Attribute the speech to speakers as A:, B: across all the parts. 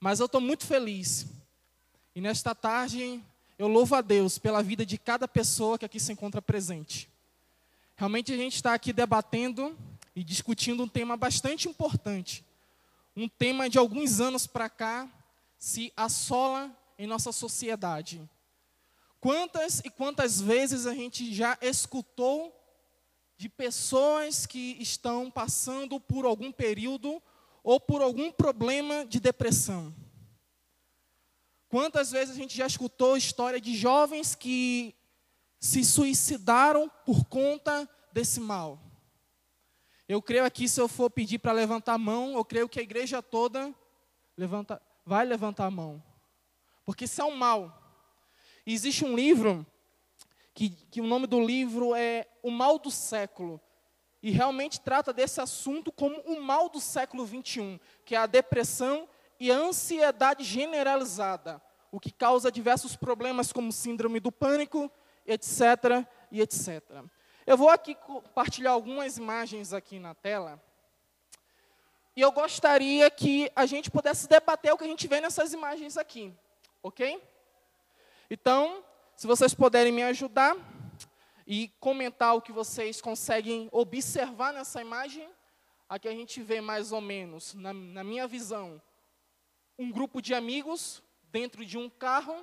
A: Mas eu estou muito feliz. E nesta tarde eu louvo a Deus pela vida de cada pessoa que aqui se encontra presente. Realmente a gente está aqui debatendo e discutindo um tema bastante importante. Um tema de alguns anos para cá se assola em nossa sociedade. Quantas e quantas vezes a gente já escutou de pessoas que estão passando por algum período ou por algum problema de depressão? Quantas vezes a gente já escutou história de jovens que se suicidaram por conta desse mal? Eu creio aqui, se eu for pedir para levantar a mão, eu creio que a igreja toda levanta, vai levantar a mão. Porque isso é um mal. Existe um livro, que, que o nome do livro é O Mal do Século. E realmente trata desse assunto como o mal do século 21, que é a depressão e a ansiedade generalizada, o que causa diversos problemas como síndrome do pânico, etc. e etc. Eu vou aqui compartilhar algumas imagens aqui na tela. E eu gostaria que a gente pudesse debater o que a gente vê nessas imagens aqui, ok? Então, se vocês puderem me ajudar e comentar o que vocês conseguem observar nessa imagem, aqui a gente vê mais ou menos, na, na minha visão, um grupo de amigos dentro de um carro.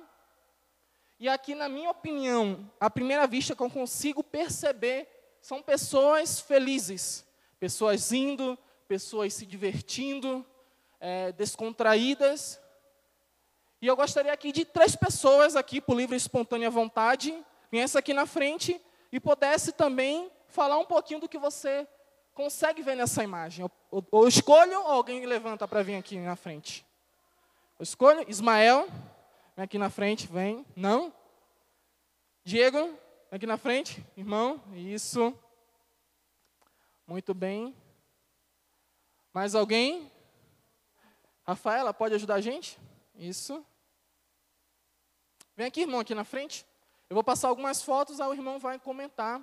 A: E aqui, na minha opinião, à primeira vista que eu consigo perceber, são pessoas felizes, pessoas indo, pessoas se divertindo, é, descontraídas. E eu gostaria aqui de três pessoas aqui, por livre e espontânea vontade, viesse aqui na frente e pudesse também falar um pouquinho do que você consegue ver nessa imagem. Ou, escolho ou alguém levanta para vir aqui na frente. Eu escolho Ismael, vem aqui na frente, vem. Não? Diego, vem aqui na frente, irmão. Isso. Muito bem. Mais alguém? Rafaela, pode ajudar a gente? Isso. Vem aqui, irmão, aqui na frente. Eu vou passar algumas fotos, aí o irmão vai comentar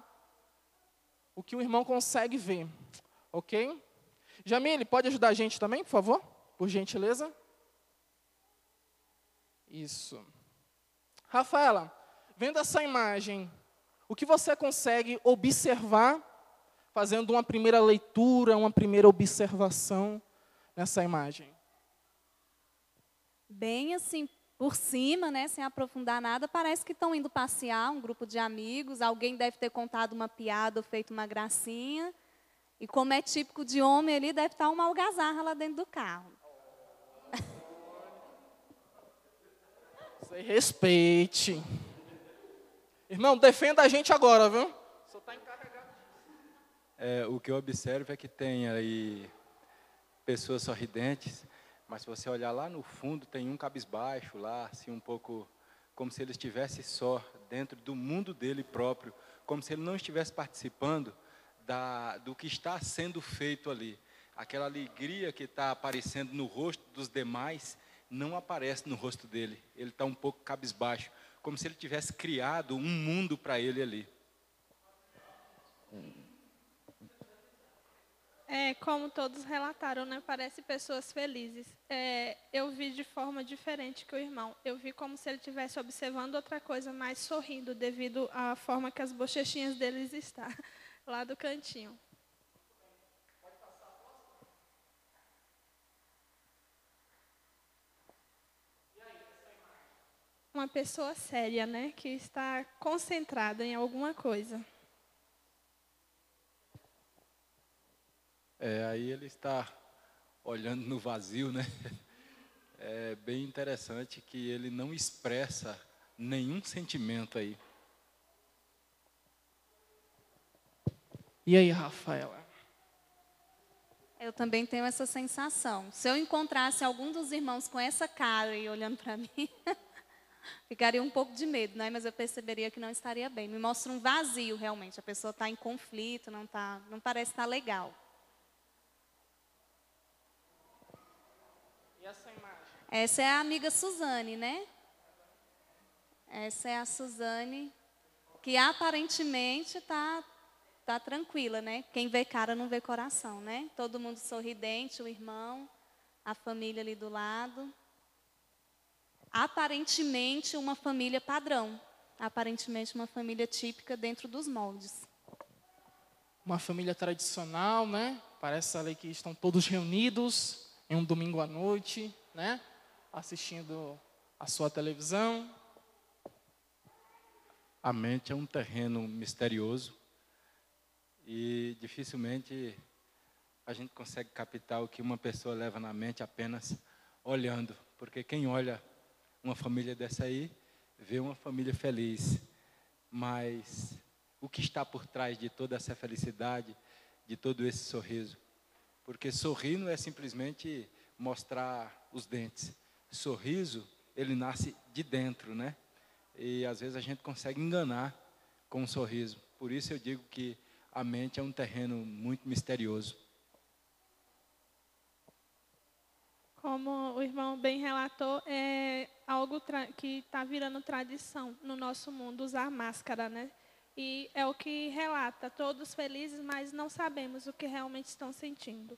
A: o que o irmão consegue ver. Ok? Jamile, pode ajudar a gente também, por favor? Por gentileza. Isso. Rafaela, vendo essa imagem, o que você consegue observar, fazendo uma primeira leitura, uma primeira observação nessa imagem?
B: bem assim por cima, né, sem aprofundar nada, parece que estão indo passear, um grupo de amigos, alguém deve ter contado uma piada ou feito uma gracinha. E como é típico de homem ali, deve estar uma algazarra lá dentro do carro.
A: Você respeite. Irmão, defenda a gente agora, viu? Só está encarregado.
C: É, o que eu observo é que tem aí pessoas sorridentes, mas se você olhar lá no fundo, tem um cabisbaixo lá, assim um pouco como se ele estivesse só dentro do mundo dele próprio, como se ele não estivesse participando da, do que está sendo feito ali. Aquela alegria que está aparecendo no rosto dos demais não aparece no rosto dele. Ele está um pouco cabisbaixo, como se ele tivesse criado um mundo para ele ali.
D: É, como todos relataram, né? Parece pessoas felizes. É, eu vi de forma diferente que o irmão. Eu vi como se ele estivesse observando outra coisa, mais sorrindo, devido à forma que as bochechinhas deles estão, lá do cantinho. Uma pessoa séria, né? Que está concentrada em alguma coisa.
C: É, aí ele está olhando no vazio, né? É bem interessante que ele não expressa nenhum sentimento aí.
A: E aí, Rafaela?
B: Eu também tenho essa sensação. Se eu encontrasse algum dos irmãos com essa cara e olhando para mim, ficaria um pouco de medo, né? Mas eu perceberia que não estaria bem. Me mostra um vazio, realmente. A pessoa está em conflito, não, tá, não parece estar legal. Essa é a amiga Suzane, né? Essa é a Suzane, que aparentemente está tá tranquila, né? Quem vê cara não vê coração, né? Todo mundo sorridente, o irmão, a família ali do lado. aparentemente uma família padrão, aparentemente uma família típica dentro dos moldes.
A: Uma família tradicional, né? Parece ali que estão todos reunidos em um domingo à noite, né? Assistindo a sua televisão.
C: A mente é um terreno misterioso e dificilmente a gente consegue captar o que uma pessoa leva na mente apenas olhando, porque quem olha uma família dessa aí vê uma família feliz, mas o que está por trás de toda essa felicidade, de todo esse sorriso? Porque sorrir não é simplesmente mostrar os dentes. Sorriso, ele nasce de dentro, né? E às vezes a gente consegue enganar com um sorriso. Por isso eu digo que a mente é um terreno muito misterioso.
D: Como o irmão bem relatou, é algo que está virando tradição no nosso mundo usar máscara, né? E é o que relata, todos felizes, mas não sabemos o que realmente estão sentindo.